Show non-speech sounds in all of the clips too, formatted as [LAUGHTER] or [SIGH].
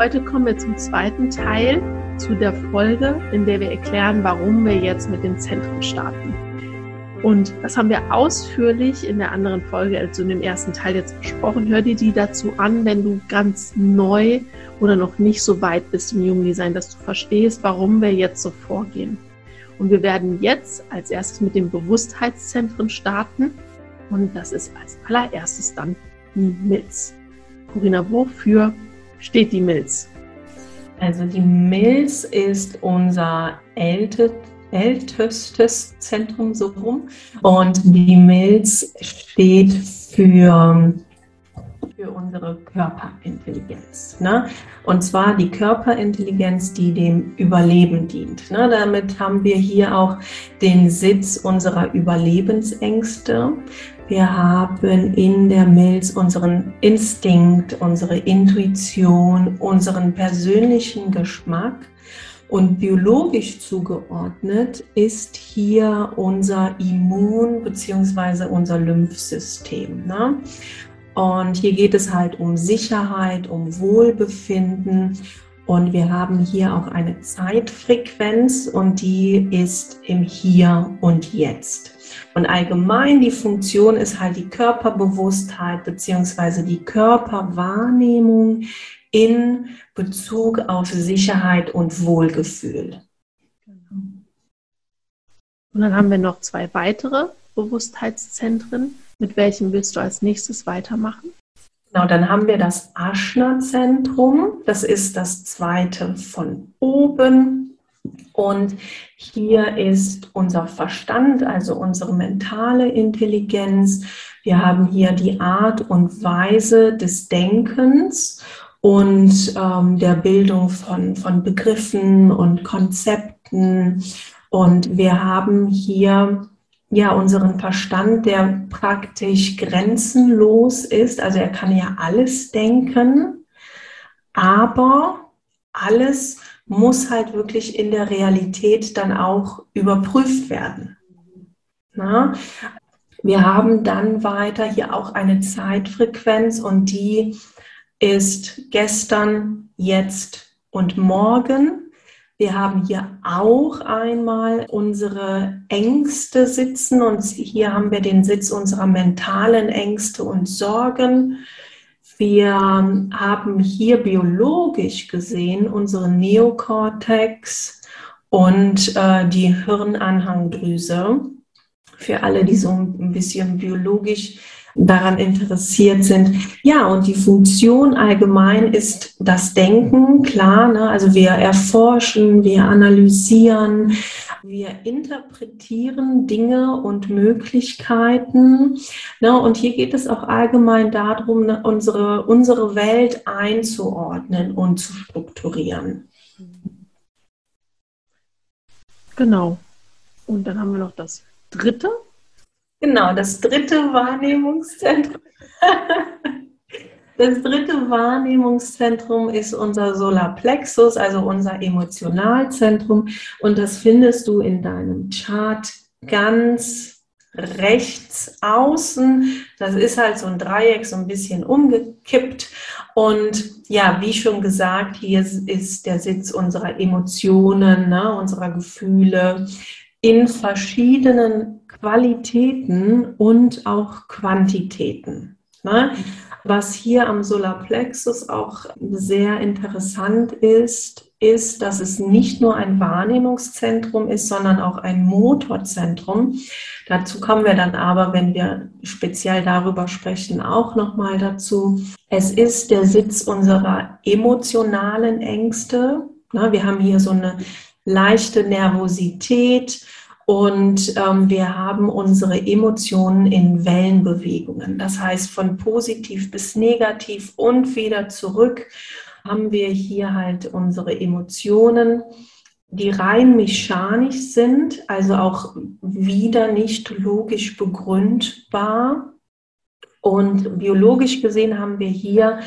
Heute kommen wir zum zweiten Teil zu der Folge, in der wir erklären, warum wir jetzt mit dem Zentrum starten. Und das haben wir ausführlich in der anderen Folge, also in dem ersten Teil jetzt besprochen. Hör dir die dazu an, wenn du ganz neu oder noch nicht so weit bist im Jugenddesign, dass du verstehst, warum wir jetzt so vorgehen. Und wir werden jetzt als erstes mit den Bewusstheitszentren starten. Und das ist als allererstes dann die Milz. Corinna, wofür steht die Milz? Also die Milz ist unser ältestes ältestes Zentrum so rum. Und die Milz steht für, für unsere Körperintelligenz. Ne? Und zwar die Körperintelligenz, die dem Überleben dient. Ne? Damit haben wir hier auch den Sitz unserer Überlebensängste. Wir haben in der Milz unseren Instinkt, unsere Intuition, unseren persönlichen Geschmack. Und biologisch zugeordnet ist hier unser Immun- bzw. unser Lymphsystem. Ne? Und hier geht es halt um Sicherheit, um Wohlbefinden. Und wir haben hier auch eine Zeitfrequenz und die ist im Hier und Jetzt. Und allgemein die Funktion ist halt die Körperbewusstheit beziehungsweise die Körperwahrnehmung in Bezug auf Sicherheit und Wohlgefühl. Und dann haben wir noch zwei weitere Bewusstheitszentren. Mit welchem willst du als nächstes weitermachen? Genau, dann haben wir das Aschna-Zentrum. Das ist das zweite von oben. Und hier ist unser Verstand, also unsere mentale Intelligenz. Wir haben hier die Art und Weise des Denkens und ähm, der Bildung von, von Begriffen und Konzepten. Und wir haben hier ja unseren Verstand, der praktisch grenzenlos ist. Also er kann ja alles denken, aber alles muss halt wirklich in der Realität dann auch überprüft werden. Na? Wir haben dann weiter hier auch eine Zeitfrequenz und die ist gestern, jetzt und morgen. Wir haben hier auch einmal unsere Ängste sitzen und hier haben wir den Sitz unserer mentalen Ängste und Sorgen. Wir haben hier biologisch gesehen unsere Neokortex und äh, die Hirnanhangdrüse. Für alle, die so ein bisschen biologisch daran interessiert sind. Ja, und die Funktion allgemein ist das Denken, klar. Ne? Also wir erforschen, wir analysieren, Wir interpretieren Dinge und Möglichkeiten. Ne, und hier geht es auch allgemein darum, ne, unsere, unsere Welt einzuordnen und zu strukturieren. Genau. Und dann haben wir noch das dritte. Genau, das dritte Wahrnehmungszentrum. [LAUGHS] Das dritte Wahrnehmungszentrum ist unser Solarplexus, also unser Emotionalzentrum. Und das findest du in deinem Chart ganz rechts außen. Das ist halt so ein Dreieck, so ein bisschen umgekippt. Und ja, wie schon gesagt, hier ist der Sitz unserer Emotionen, ne, unserer Gefühle in verschiedenen Qualitäten und auch Quantitäten. Ne? Was hier am Solarplexus auch sehr interessant ist, ist, dass es nicht nur ein Wahrnehmungszentrum ist, sondern auch ein Motorzentrum. Dazu kommen wir dann aber, wenn wir speziell darüber sprechen, auch nochmal dazu. Es ist der Sitz unserer emotionalen Ängste. Wir haben hier so eine leichte Nervosität, und ähm, wir haben unsere Emotionen in Wellenbewegungen. Das heißt, von positiv bis negativ und wieder zurück haben wir hier halt unsere Emotionen, die rein mechanisch sind, also auch wieder nicht logisch begründbar. Und biologisch gesehen haben wir hier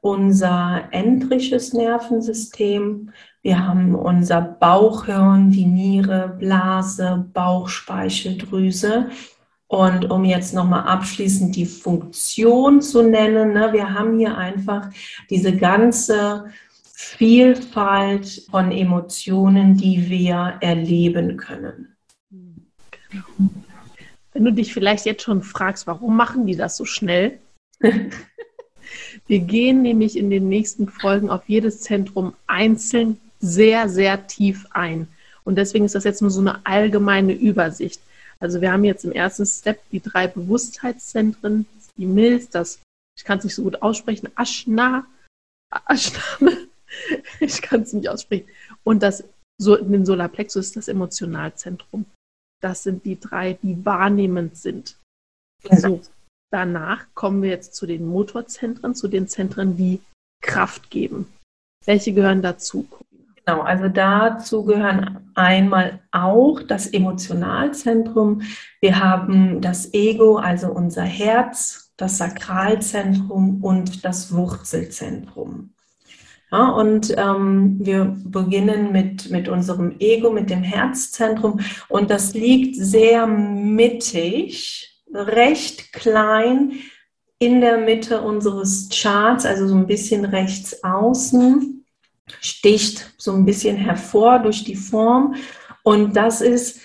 unser entrisches Nervensystem, wir haben unser Bauchhirn, die Niere, Blase, Bauchspeicheldrüse. Und um jetzt nochmal abschließend die Funktion zu nennen, ne, wir haben hier einfach diese ganze Vielfalt von Emotionen, die wir erleben können. Wenn du dich vielleicht jetzt schon fragst, warum machen die das so schnell? [LAUGHS] wir gehen nämlich in den nächsten Folgen auf jedes Zentrum einzeln sehr, sehr tief ein. Und deswegen ist das jetzt nur so eine allgemeine Übersicht. Also wir haben jetzt im ersten Step die drei Bewusstheitszentren, die Milz, das, ich kann es nicht so gut aussprechen, Aschna, Aschna, [LAUGHS] ich kann es nicht aussprechen. Und das, so, den Solarplexus, das Emotionalzentrum. Das sind die drei, die wahrnehmend sind. So, danach kommen wir jetzt zu den Motorzentren, zu den Zentren, die Kraft geben. Welche gehören dazu? Genau, also dazu gehören einmal auch das Emotionalzentrum. Wir haben das Ego, also unser Herz, das Sakralzentrum und das Wurzelzentrum. Ja, und ähm, wir beginnen mit, mit unserem Ego, mit dem Herzzentrum. Und das liegt sehr mittig, recht klein in der Mitte unseres Charts, also so ein bisschen rechts außen sticht so ein bisschen hervor durch die Form. Und das ist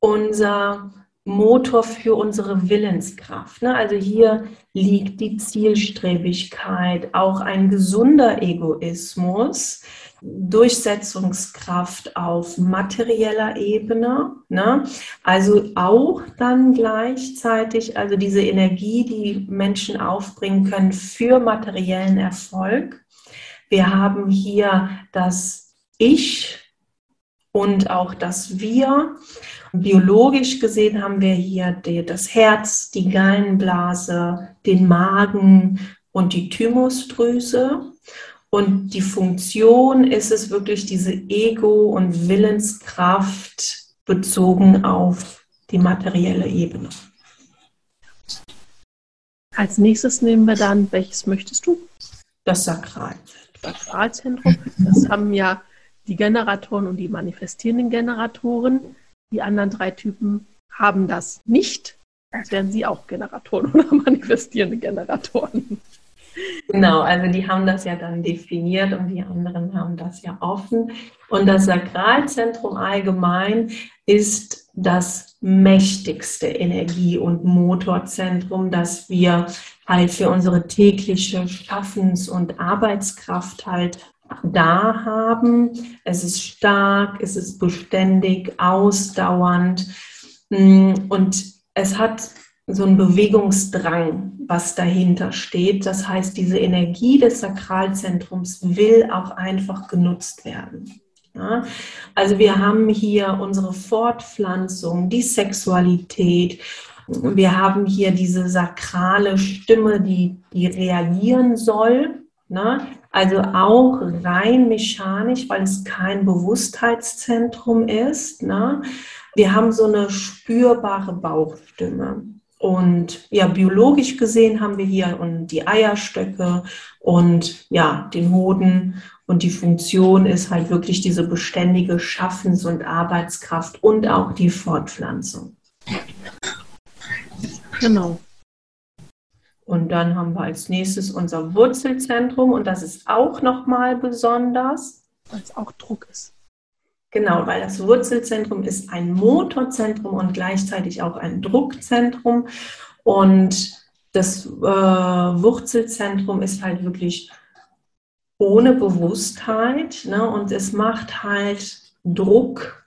unser Motor für unsere Willenskraft. Ne? Also hier liegt die Zielstrebigkeit, auch ein gesunder Egoismus, Durchsetzungskraft auf materieller Ebene. Ne? Also auch dann gleichzeitig, also diese Energie, die Menschen aufbringen können für materiellen Erfolg. Wir haben hier das Ich und auch das Wir. Biologisch gesehen haben wir hier das Herz, die Gallenblase, den Magen und die Thymusdrüse. Und die Funktion ist es wirklich diese Ego- und Willenskraft bezogen auf die materielle Ebene. Als nächstes nehmen wir dann, welches möchtest du? Das Sakral. Sakralzentrum. Das haben ja die Generatoren und die manifestierenden Generatoren. Die anderen drei Typen haben das nicht. Als wären sie auch Generatoren [LAUGHS] oder manifestierende Generatoren. Genau, also die haben das ja dann definiert und die anderen haben das ja offen. Und das Sakralzentrum allgemein ist das mächtigste Energie- und Motorzentrum, das wir halt für unsere tägliche Schaffens- und Arbeitskraft halt da haben. Es ist stark, es ist beständig, ausdauernd mm, und es hat so einen Bewegungsdrang, was dahinter steht. Das heißt, diese Energie des Sakralzentrums will auch einfach genutzt werden. Ja? Also wir haben hier unsere Fortpflanzung, die Sexualität. Wir haben hier diese sakrale Stimme, die, die reagieren soll. Ne? Also auch rein mechanisch, weil es kein Bewusstheitszentrum ist. Ne? Wir haben so eine spürbare Bauchstimme. Und ja, biologisch gesehen haben wir hier die Eierstöcke und ja, den Hoden. Und die Funktion ist halt wirklich diese beständige Schaffens- und Arbeitskraft und auch die Fortpflanzung. Genau. Und dann haben wir als nächstes unser Wurzelzentrum und das ist auch nochmal besonders. Weil es auch Druck ist. Genau, weil das Wurzelzentrum ist ein Motorzentrum und gleichzeitig auch ein Druckzentrum. Und das äh, Wurzelzentrum ist halt wirklich ohne Bewusstheit ne? und es macht halt Druck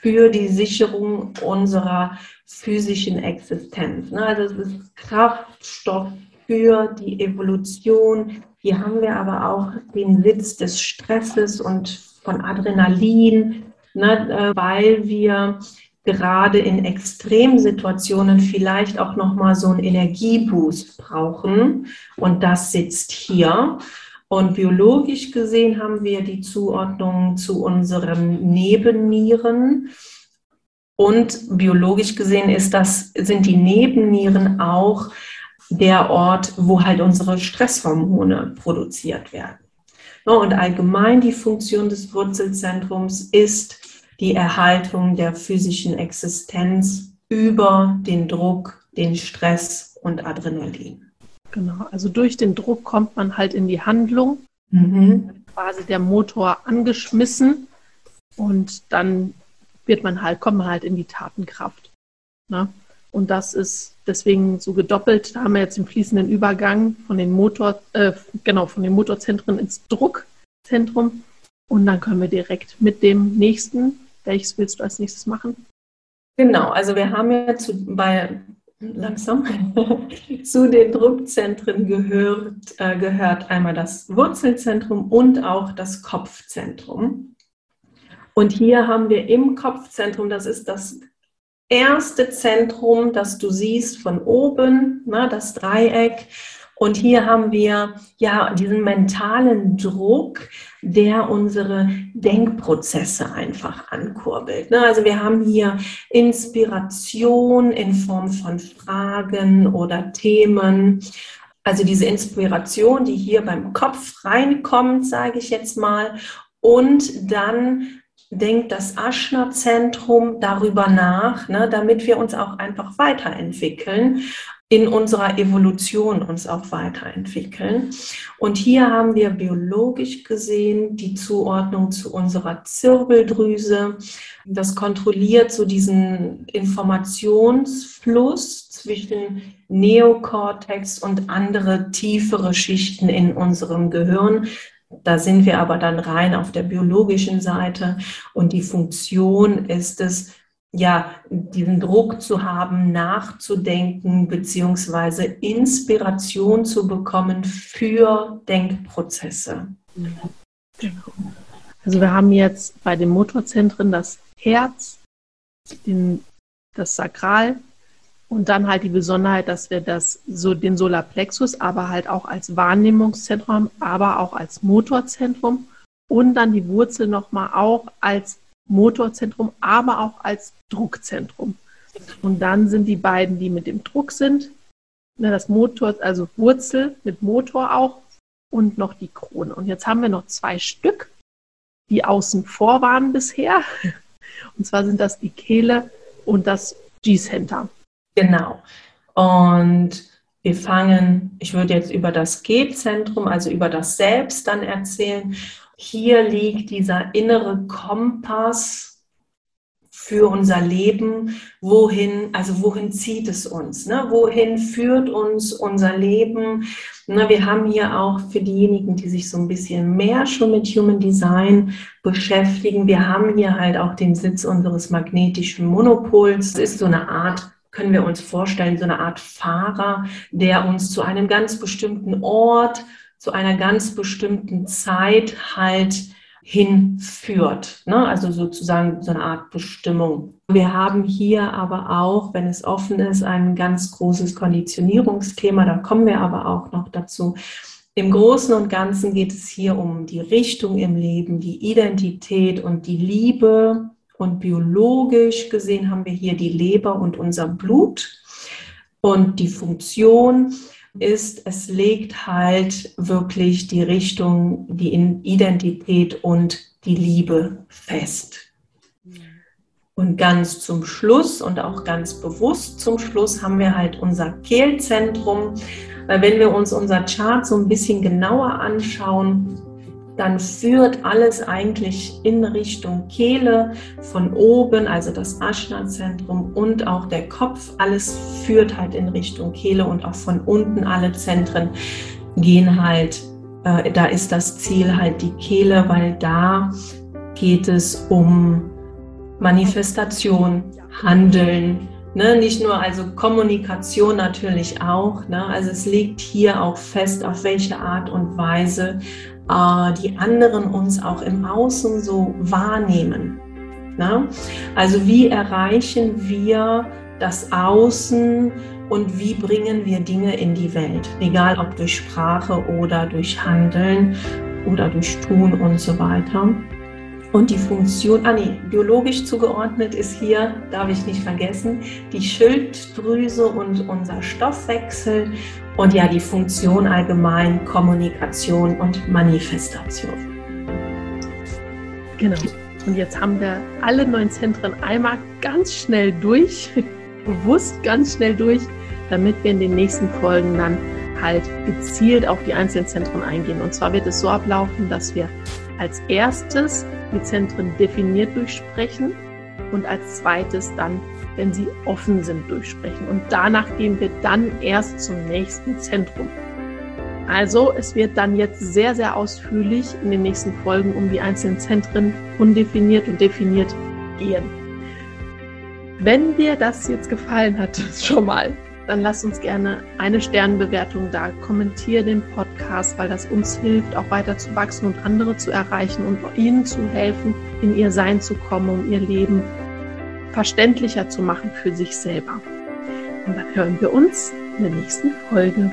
für die Sicherung unserer physischen Existenz. Ne? Also es ist Kraftstoff für die Evolution. Hier haben wir aber auch den Sitz des Stresses und von Adrenalin, ne? Äh, weil wir gerade in Extremsituationen vielleicht auch noch mal so einen Energieboost brauchen und das sitzt hier. Und biologisch gesehen haben wir die Zuordnung zu unseren Nebennieren. Und biologisch gesehen ist das, sind die Nebennieren auch der Ort, wo halt unsere Stresshormone produziert werden. Und allgemein die Funktion des Wurzelzentrums ist die Erhaltung der physischen Existenz über den Druck, den Stress und Adrenalin. Genau, also durch den Druck kommt man halt in die Handlung, mhm. quasi der Motor angeschmissen und dann wird man halt, kommt man halt in die Tatenkraft. Ne? Und das ist deswegen so gedoppelt. Da haben wir jetzt den fließenden Übergang von den Motor, äh, genau, von den Motorzentren ins Druckzentrum. Und dann können wir direkt mit dem nächsten, welches willst du als nächstes machen? Genau, also wir haben ja zu, bei langsam. [LAUGHS] Zu den Druckzentren gehört, äh, gehört einmal das Wurzelzentrum und auch das Kopfzentrum. Und hier haben wir im Kopfzentrum, das ist das erste Zentrum, das du siehst von oben, na, das Dreieck. Und hier haben wir ja diesen mentalen Druck, der unsere Denkprozesse einfach ankurbelt. Ne? Also wir haben hier Inspiration in Form von Fragen oder Themen. Also diese Inspiration, die hier beim Kopf reinkommt, sage ich jetzt mal, und dann denkt das Aschner-Zentrum darüber nach, ne, damit wir uns auch einfach weiterentwickeln in unserer Evolution uns auch weiterentwickeln. Und hier haben wir biologisch gesehen die Zuordnung zu unserer Zirbeldrüse. Das kontrolliert so diesen Informationsfluss zwischen Neokortex und andere tiefere Schichten in unserem Gehirn. Da sind wir aber dann rein auf der biologischen Seite und die Funktion ist es, ja, diesen Druck zu haben, nachzudenken, beziehungsweise Inspiration zu bekommen für Denkprozesse. Also wir haben jetzt bei den Motorzentren das Herz, den, das Sakral und dann halt die Besonderheit, dass wir das so den Solarplexus aber halt auch als Wahrnehmungszentrum, aber auch als Motorzentrum und dann die Wurzel nochmal auch als Motorzentrum, aber auch als Druckzentrum. Und dann sind die beiden, die mit dem Druck sind, ne, das Motor, also Wurzel mit Motor auch und noch die Krone. Und jetzt haben wir noch zwei Stück, die außen vor waren bisher. [LAUGHS] Und zwar sind das die Kehle und das G-Center. Genau. Und wir fangen, ich würde jetzt über das G-Zentrum, also über das Selbst dann erzählen. Hier liegt dieser innere Kompass für unser Leben, wohin, also wohin zieht es uns, ne? wohin führt uns unser Leben. Ne? Wir haben hier auch für diejenigen, die sich so ein bisschen mehr schon mit Human Design beschäftigen, wir haben hier halt auch den Sitz unseres magnetischen Monopols. Es ist so eine Art können wir uns vorstellen, so eine Art Fahrer, der uns zu einem ganz bestimmten Ort zu einer ganz bestimmten Zeit halt hinführt. Ne? Also sozusagen so eine Art Bestimmung. Wir haben hier aber auch, wenn es offen ist, ein ganz großes Konditionierungsthema. Da kommen wir aber auch noch dazu. Im Großen und Ganzen geht es hier um die Richtung im Leben, die Identität und die Liebe. Und biologisch gesehen haben wir hier die Leber und unser Blut. Und die Funktion ist, es legt halt wirklich die Richtung, die Identität und die Liebe fest. Und ganz zum Schluss und auch ganz bewusst zum Schluss haben wir halt unser Kehlzentrum. Weil wenn wir uns unser Chart so ein bisschen genauer anschauen, dann führt alles eigentlich in Richtung Kehle von oben, also das Ashna-Zentrum und auch der Kopf. Alles führt halt in Richtung Kehle und auch von unten alle Zentren gehen halt, äh, da ist das Ziel halt die Kehle, weil da geht es um Manifestation, Handeln, Ne, nicht nur also Kommunikation natürlich auch. Ne, also es liegt hier auch fest, auf welche Art und Weise die anderen uns auch im Außen so wahrnehmen. Ne? Also wie erreichen wir das Außen und wie bringen wir Dinge in die Welt, egal ob durch Sprache oder durch Handeln oder durch Tun und so weiter. Und die Funktion, ah nee, biologisch zugeordnet ist hier, darf ich nicht vergessen, die Schilddrüse und unser Stoffwechsel und ja die Funktion allgemein Kommunikation und Manifestation. Genau. Und jetzt haben wir alle neun Zentren einmal ganz schnell durch, [LAUGHS] bewusst ganz schnell durch, damit wir in den nächsten Folgen dann halt gezielt auf die einzelnen Zentren eingehen. Und zwar wird es so ablaufen, dass wir als erstes die Zentren definiert durchsprechen und als zweites dann wenn sie offen sind, durchsprechen. Und danach gehen wir dann erst zum nächsten Zentrum. Also es wird dann jetzt sehr, sehr ausführlich in den nächsten Folgen um die einzelnen Zentren undefiniert und definiert gehen. Wenn dir das jetzt gefallen hat, [LAUGHS] schon mal, dann lass uns gerne eine Sternbewertung da. Kommentiere den Podcast, weil das uns hilft, auch weiter zu wachsen und andere zu erreichen und ihnen zu helfen, in ihr Sein zu kommen, um ihr Leben verständlicher zu machen für sich selber. Und dann hören wir uns in der nächsten Folge.